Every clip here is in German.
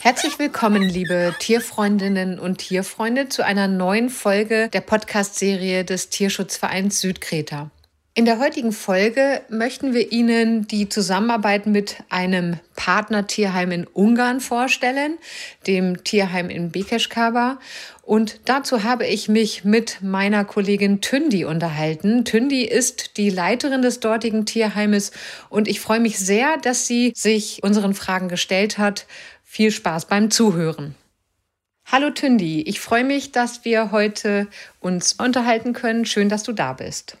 Herzlich willkommen, liebe Tierfreundinnen und Tierfreunde, zu einer neuen Folge der Podcast-Serie des Tierschutzvereins Südkreta. In der heutigen Folge möchten wir Ihnen die Zusammenarbeit mit einem Partnertierheim in Ungarn vorstellen, dem Tierheim in Bekeschkaba. Und dazu habe ich mich mit meiner Kollegin Tündi unterhalten. Tündi ist die Leiterin des dortigen Tierheimes und ich freue mich sehr, dass sie sich unseren Fragen gestellt hat. Viel Spaß beim Zuhören. Hallo Tündi, ich freue mich, dass wir heute uns unterhalten können. Schön, dass du da bist.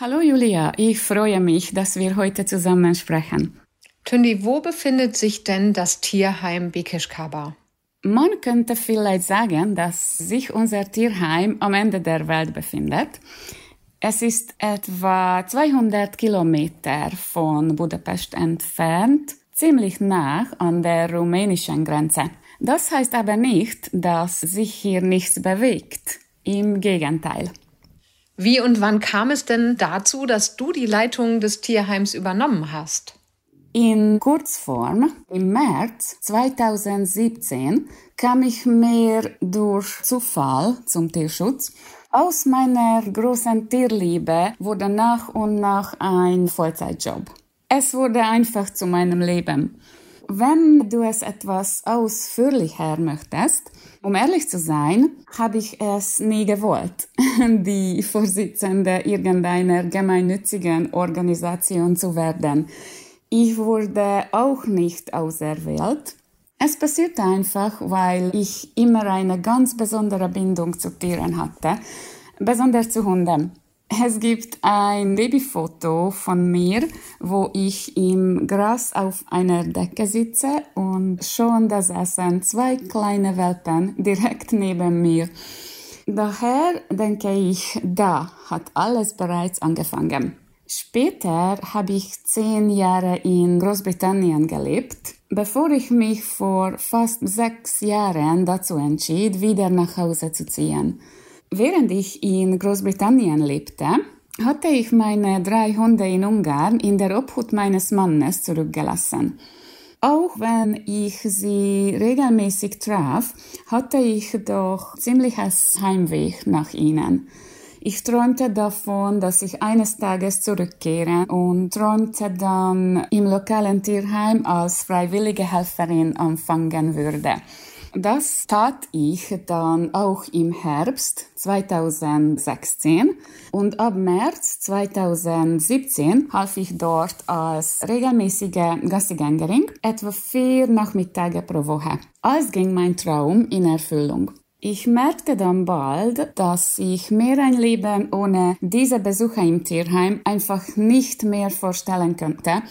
Hallo Julia, ich freue mich, dass wir heute zusammen sprechen. Tündi, wo befindet sich denn das Tierheim Bekeschkaba? Man könnte vielleicht sagen, dass sich unser Tierheim am Ende der Welt befindet. Es ist etwa 200 Kilometer von Budapest entfernt, ziemlich nah an der rumänischen Grenze. Das heißt aber nicht, dass sich hier nichts bewegt. Im Gegenteil. Wie und wann kam es denn dazu, dass du die Leitung des Tierheims übernommen hast? In Kurzform, im März 2017 kam ich mehr durch Zufall zum Tierschutz. Aus meiner großen Tierliebe wurde nach und nach ein Vollzeitjob. Es wurde einfach zu meinem Leben. Wenn du es etwas ausführlicher möchtest, um ehrlich zu sein, habe ich es nie gewollt, die Vorsitzende irgendeiner gemeinnützigen Organisation zu werden. Ich wurde auch nicht auserwählt. Es passierte einfach, weil ich immer eine ganz besondere Bindung zu Tieren hatte, besonders zu Hunden. Es gibt ein Babyfoto von mir, wo ich im Gras auf einer Decke sitze und schon da saßen zwei kleine Welpen direkt neben mir. Daher denke ich, da hat alles bereits angefangen. Später habe ich zehn Jahre in Großbritannien gelebt, bevor ich mich vor fast sechs Jahren dazu entschied, wieder nach Hause zu ziehen. Während ich in Großbritannien lebte, hatte ich meine drei Hunde in Ungarn in der Obhut meines Mannes zurückgelassen. Auch wenn ich sie regelmäßig traf, hatte ich doch ziemliches Heimweh nach ihnen. Ich träumte davon, dass ich eines Tages zurückkehre und träumte dann im lokalen Tierheim als freiwillige Helferin anfangen würde. Das tat ich dann auch im Herbst 2016 und ab März 2017 half ich dort als regelmäßige Gassigängerin etwa vier Nachmittage pro Woche. Als ging mein Traum in Erfüllung. Ich merkte dann bald, dass ich mir ein Leben ohne diese Besucher im Tierheim einfach nicht mehr vorstellen könnte,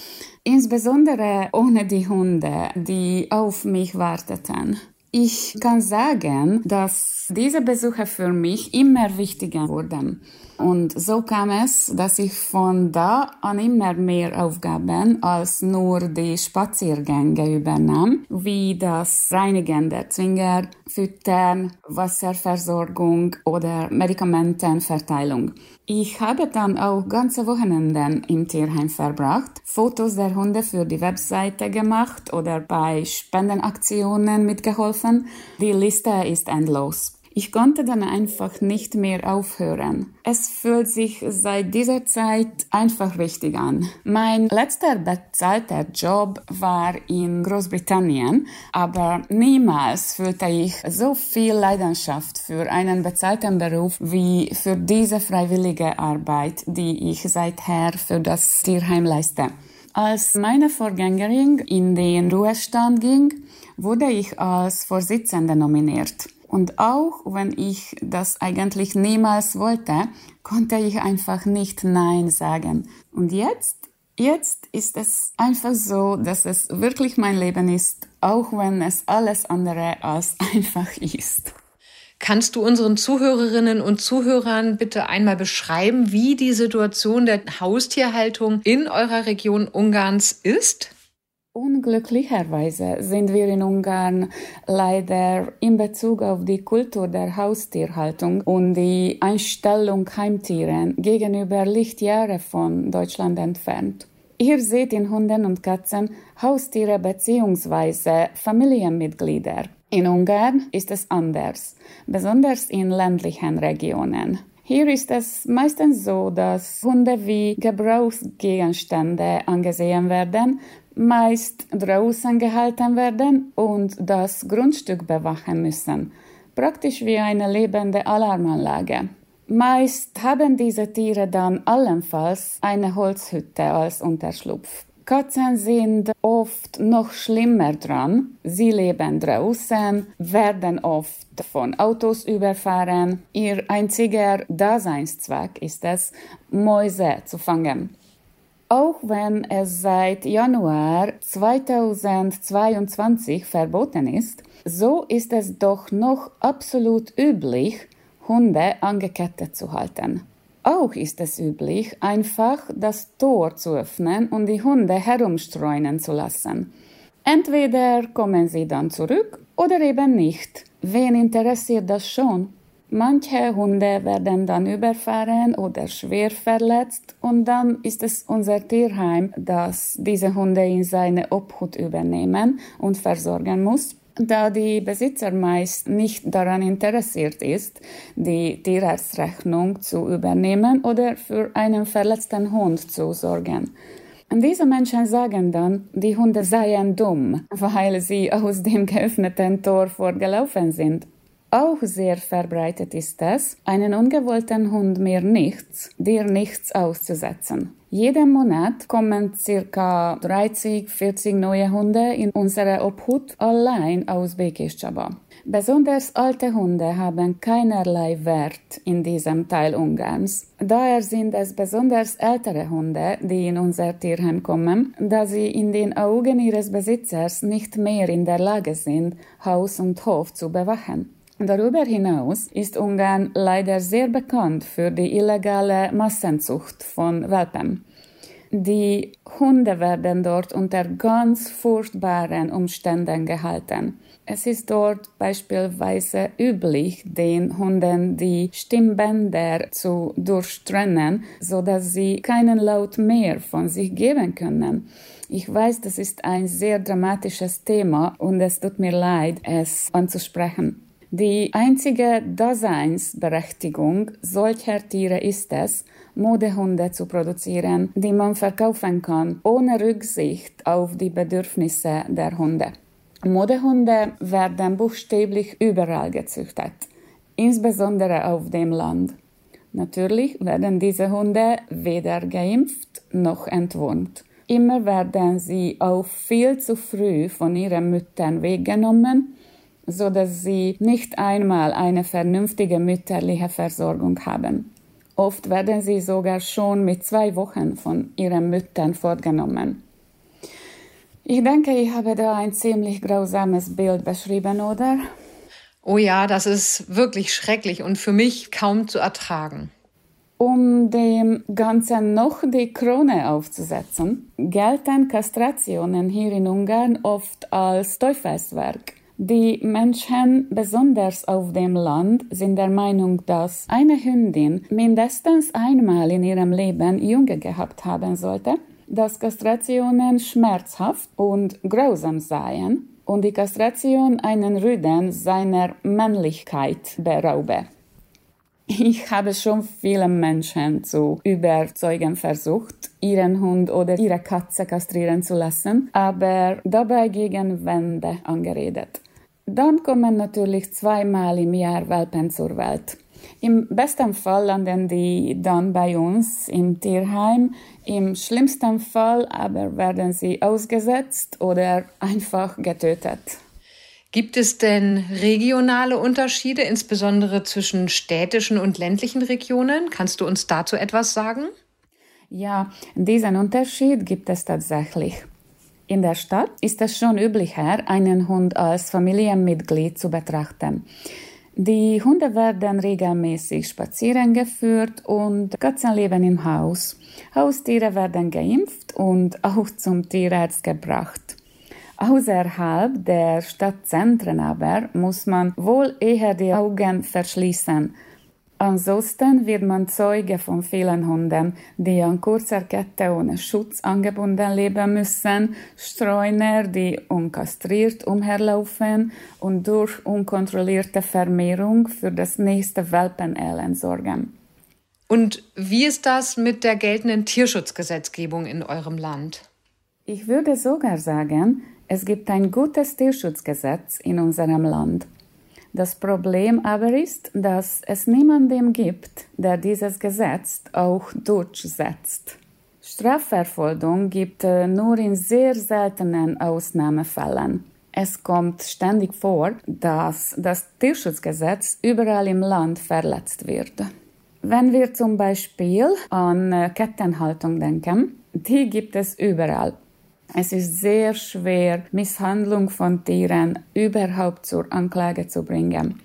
insbesondere ohne die Hunde, die auf mich warteten. Ich kann sagen, dass diese Besuche für mich immer wichtiger wurden. Und so kam es, dass ich von da an immer mehr Aufgaben als nur die Spaziergänge übernahm, wie das Reinigen der Zwinger, Füttern, Wasserversorgung oder Medikamentenverteilung. Ich habe dann auch ganze Wochenenden im Tierheim verbracht, Fotos der Hunde für die Webseite gemacht oder bei Spendenaktionen mitgeholfen. Die Liste ist endlos. Ich konnte dann einfach nicht mehr aufhören. Es fühlt sich seit dieser Zeit einfach richtig an. Mein letzter bezahlter Job war in Großbritannien, aber niemals fühlte ich so viel Leidenschaft für einen bezahlten Beruf wie für diese freiwillige Arbeit, die ich seither für das Tierheim leiste. Als meine Vorgängerin in den Ruhestand ging, wurde ich als Vorsitzende nominiert. Und auch wenn ich das eigentlich niemals wollte, konnte ich einfach nicht Nein sagen. Und jetzt, jetzt ist es einfach so, dass es wirklich mein Leben ist, auch wenn es alles andere als einfach ist. Kannst du unseren Zuhörerinnen und Zuhörern bitte einmal beschreiben, wie die Situation der Haustierhaltung in eurer Region Ungarns ist? Unglücklicherweise sind wir in Ungarn leider in Bezug auf die Kultur der Haustierhaltung und die Einstellung Heimtieren gegenüber Lichtjahre von Deutschland entfernt. Ihr seht in Hunden und Katzen Haustiere bzw. Familienmitglieder. In Ungarn ist es anders, besonders in ländlichen Regionen. Hier ist es meistens so, dass Hunde wie Gebrauchsgegenstände angesehen werden, meist draußen gehalten werden und das Grundstück bewachen müssen, praktisch wie eine lebende Alarmanlage. Meist haben diese Tiere dann allenfalls eine Holzhütte als Unterschlupf. Katzen sind oft noch schlimmer dran. Sie leben draußen, werden oft von Autos überfahren. Ihr einziger Daseinszweck ist es, Mäuse zu fangen. Auch wenn es seit Januar 2022 verboten ist, so ist es doch noch absolut üblich, Hunde angekettet zu halten. Auch ist es üblich, einfach das Tor zu öffnen und die Hunde herumstreunen zu lassen. Entweder kommen sie dann zurück oder eben nicht. Wen interessiert das schon? Manche Hunde werden dann überfahren oder schwer verletzt und dann ist es unser Tierheim, das diese Hunde in seine Obhut übernehmen und versorgen muss da die Besitzer meist nicht daran interessiert ist, die Tierarztrechnung zu übernehmen oder für einen verletzten Hund zu sorgen. Diese Menschen sagen dann, die Hunde seien dumm, weil sie aus dem geöffneten Tor vorgelaufen sind. Auch sehr verbreitet ist es, einen ungewollten Hund mir nichts, dir nichts auszusetzen. Jeden Monat kommen circa 30, 40 neue Hunde in unsere Obhut allein aus Bekiscsaba. Besonders alte Hunde haben keinerlei Wert in diesem Teil Ungarns. Daher sind es besonders ältere Hunde, die in unser Tierheim kommen, da sie in den Augen ihres Besitzers nicht mehr in der Lage sind, Haus und Hof zu bewachen. Darüber hinaus ist Ungarn leider sehr bekannt für die illegale Massenzucht von Welpen. Die Hunde werden dort unter ganz furchtbaren Umständen gehalten. Es ist dort beispielsweise üblich, den Hunden die Stimmbänder zu durchtrennen, so dass sie keinen Laut mehr von sich geben können. Ich weiß, das ist ein sehr dramatisches Thema und es tut mir leid, es anzusprechen. Die einzige Daseinsberechtigung solcher Tiere ist es, Modehunde zu produzieren, die man verkaufen kann, ohne Rücksicht auf die Bedürfnisse der Hunde. Modehunde werden buchstäblich überall gezüchtet, insbesondere auf dem Land. Natürlich werden diese Hunde weder geimpft noch entwurmt. Immer werden sie auch viel zu früh von ihren Müttern weggenommen so dass sie nicht einmal eine vernünftige mütterliche Versorgung haben. Oft werden sie sogar schon mit zwei Wochen von ihren Müttern fortgenommen. Ich denke, ich habe da ein ziemlich grausames Bild beschrieben, oder? Oh ja, das ist wirklich schrecklich und für mich kaum zu ertragen. Um dem Ganzen noch die Krone aufzusetzen, gelten Kastrationen hier in Ungarn oft als Teufelswerk. Die Menschen, besonders auf dem Land, sind der Meinung, dass eine Hündin mindestens einmal in ihrem Leben Junge gehabt haben sollte, dass Kastrationen schmerzhaft und grausam seien und die Kastration einen Rüden seiner Männlichkeit beraube. Ich habe schon viele Menschen zu überzeugen versucht, ihren Hund oder ihre Katze kastrieren zu lassen, aber dabei gegen Wände angeredet. Dann kommen natürlich zweimal im Jahr Welpen zur Welt. Im besten Fall landen die dann bei uns im Tierheim. Im schlimmsten Fall aber werden sie ausgesetzt oder einfach getötet. Gibt es denn regionale Unterschiede, insbesondere zwischen städtischen und ländlichen Regionen? Kannst du uns dazu etwas sagen? Ja, diesen Unterschied gibt es tatsächlich. In der Stadt ist es schon üblicher, einen Hund als Familienmitglied zu betrachten. Die Hunde werden regelmäßig spazieren geführt und Katzen leben im Haus. Haustiere werden geimpft und auch zum Tierarzt gebracht. Außerhalb der Stadtzentren aber muss man wohl eher die Augen verschließen. Ansonsten wird man Zeuge von vielen Hunden, die an kurzer Kette ohne Schutz angebunden leben müssen, Streuner, die unkastriert umherlaufen und durch unkontrollierte Vermehrung für das nächste Welpenelend sorgen. Und wie ist das mit der geltenden Tierschutzgesetzgebung in eurem Land? Ich würde sogar sagen, es gibt ein gutes Tierschutzgesetz in unserem Land. Das Problem aber ist, dass es niemanden gibt, der dieses Gesetz auch durchsetzt. Strafverfolgung gibt äh, nur in sehr seltenen Ausnahmefällen. Es kommt ständig vor, dass das Tierschutzgesetz überall im Land verletzt wird. Wenn wir zum Beispiel an äh, Kettenhaltung denken, die gibt es überall. Es ist sehr schwer, Misshandlung von Tieren überhaupt zur Anklage zu bringen.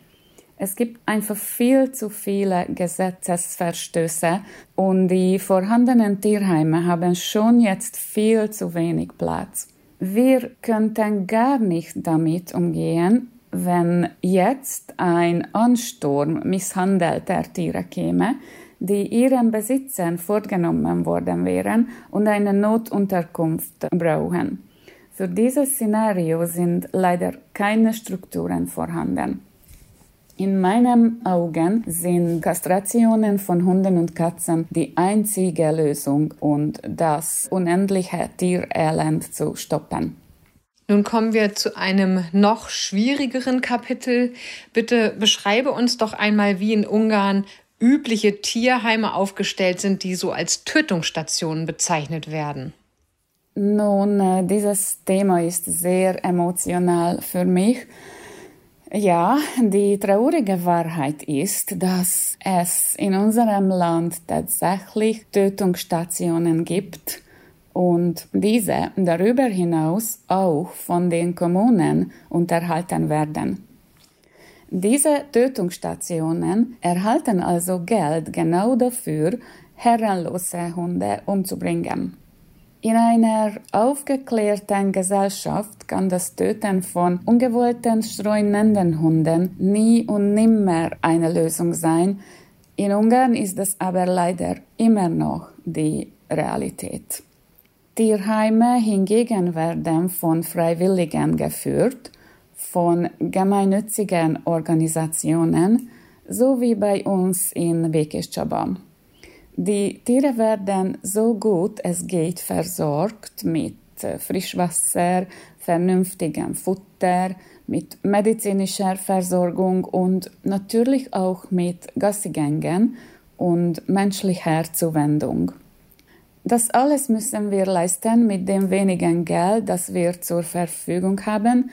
Es gibt einfach viel zu viele Gesetzesverstöße und die vorhandenen Tierheime haben schon jetzt viel zu wenig Platz. Wir könnten gar nicht damit umgehen, wenn jetzt ein Ansturm misshandelter Tiere käme, die ihren Besitzern vorgenommen worden wären und eine Notunterkunft brauchen. Für dieses Szenario sind leider keine Strukturen vorhanden. In meinen Augen sind Kastrationen von Hunden und Katzen die einzige Lösung, um das unendliche Tierelend zu stoppen. Nun kommen wir zu einem noch schwierigeren Kapitel. Bitte beschreibe uns doch einmal, wie in Ungarn übliche Tierheime aufgestellt sind, die so als Tötungsstationen bezeichnet werden? Nun, äh, dieses Thema ist sehr emotional für mich. Ja, die traurige Wahrheit ist, dass es in unserem Land tatsächlich Tötungsstationen gibt und diese darüber hinaus auch von den Kommunen unterhalten werden. Diese Tötungsstationen erhalten also Geld genau dafür, herrenlose Hunde umzubringen. In einer aufgeklärten Gesellschaft kann das Töten von ungewollten streunenden Hunden nie und nimmer eine Lösung sein. In Ungarn ist das aber leider immer noch die Realität. Tierheime hingegen werden von Freiwilligen geführt von gemeinnützigen Organisationen sowie bei uns in Békéscsaba. Die Tiere werden so gut es geht versorgt mit Frischwasser, vernünftigem Futter, mit medizinischer Versorgung und natürlich auch mit Gassigängen und menschlicher Zuwendung. Das alles müssen wir leisten mit dem wenigen Geld, das wir zur Verfügung haben,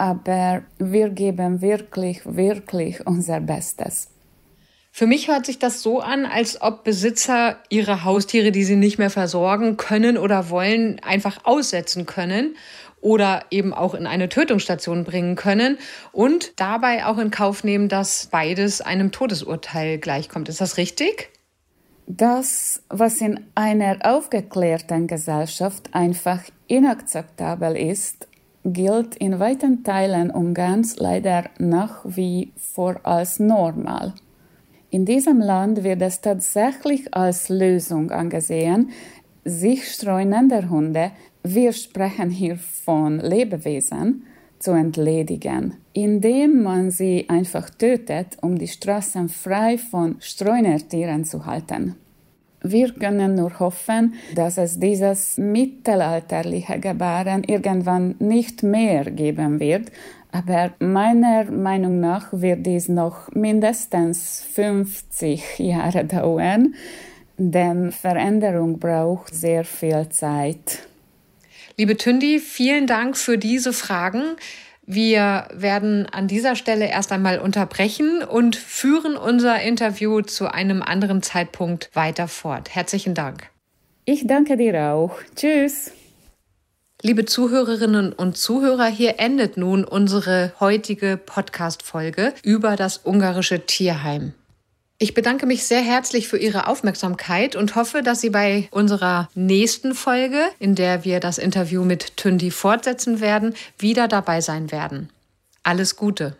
aber wir geben wirklich, wirklich unser Bestes. Für mich hört sich das so an, als ob Besitzer ihre Haustiere, die sie nicht mehr versorgen können oder wollen, einfach aussetzen können oder eben auch in eine Tötungsstation bringen können und dabei auch in Kauf nehmen, dass beides einem Todesurteil gleichkommt. Ist das richtig? Das, was in einer aufgeklärten Gesellschaft einfach inakzeptabel ist, gilt in weiten Teilen Ungarns leider nach wie vor als normal. In diesem Land wird es tatsächlich als Lösung angesehen, sich streunender Hunde, wir sprechen hier von Lebewesen, zu entledigen, indem man sie einfach tötet, um die Straßen frei von Streunertieren zu halten. Wir können nur hoffen, dass es dieses mittelalterliche Gebaren irgendwann nicht mehr geben wird, aber meiner Meinung nach wird dies noch mindestens 50 Jahre dauern, denn Veränderung braucht sehr viel Zeit. Liebe Tündi, vielen Dank für diese Fragen. Wir werden an dieser Stelle erst einmal unterbrechen und führen unser Interview zu einem anderen Zeitpunkt weiter fort. Herzlichen Dank. Ich danke dir auch. Tschüss. Liebe Zuhörerinnen und Zuhörer, hier endet nun unsere heutige Podcast-Folge über das ungarische Tierheim. Ich bedanke mich sehr herzlich für Ihre Aufmerksamkeit und hoffe, dass Sie bei unserer nächsten Folge, in der wir das Interview mit Tündi fortsetzen werden, wieder dabei sein werden. Alles Gute!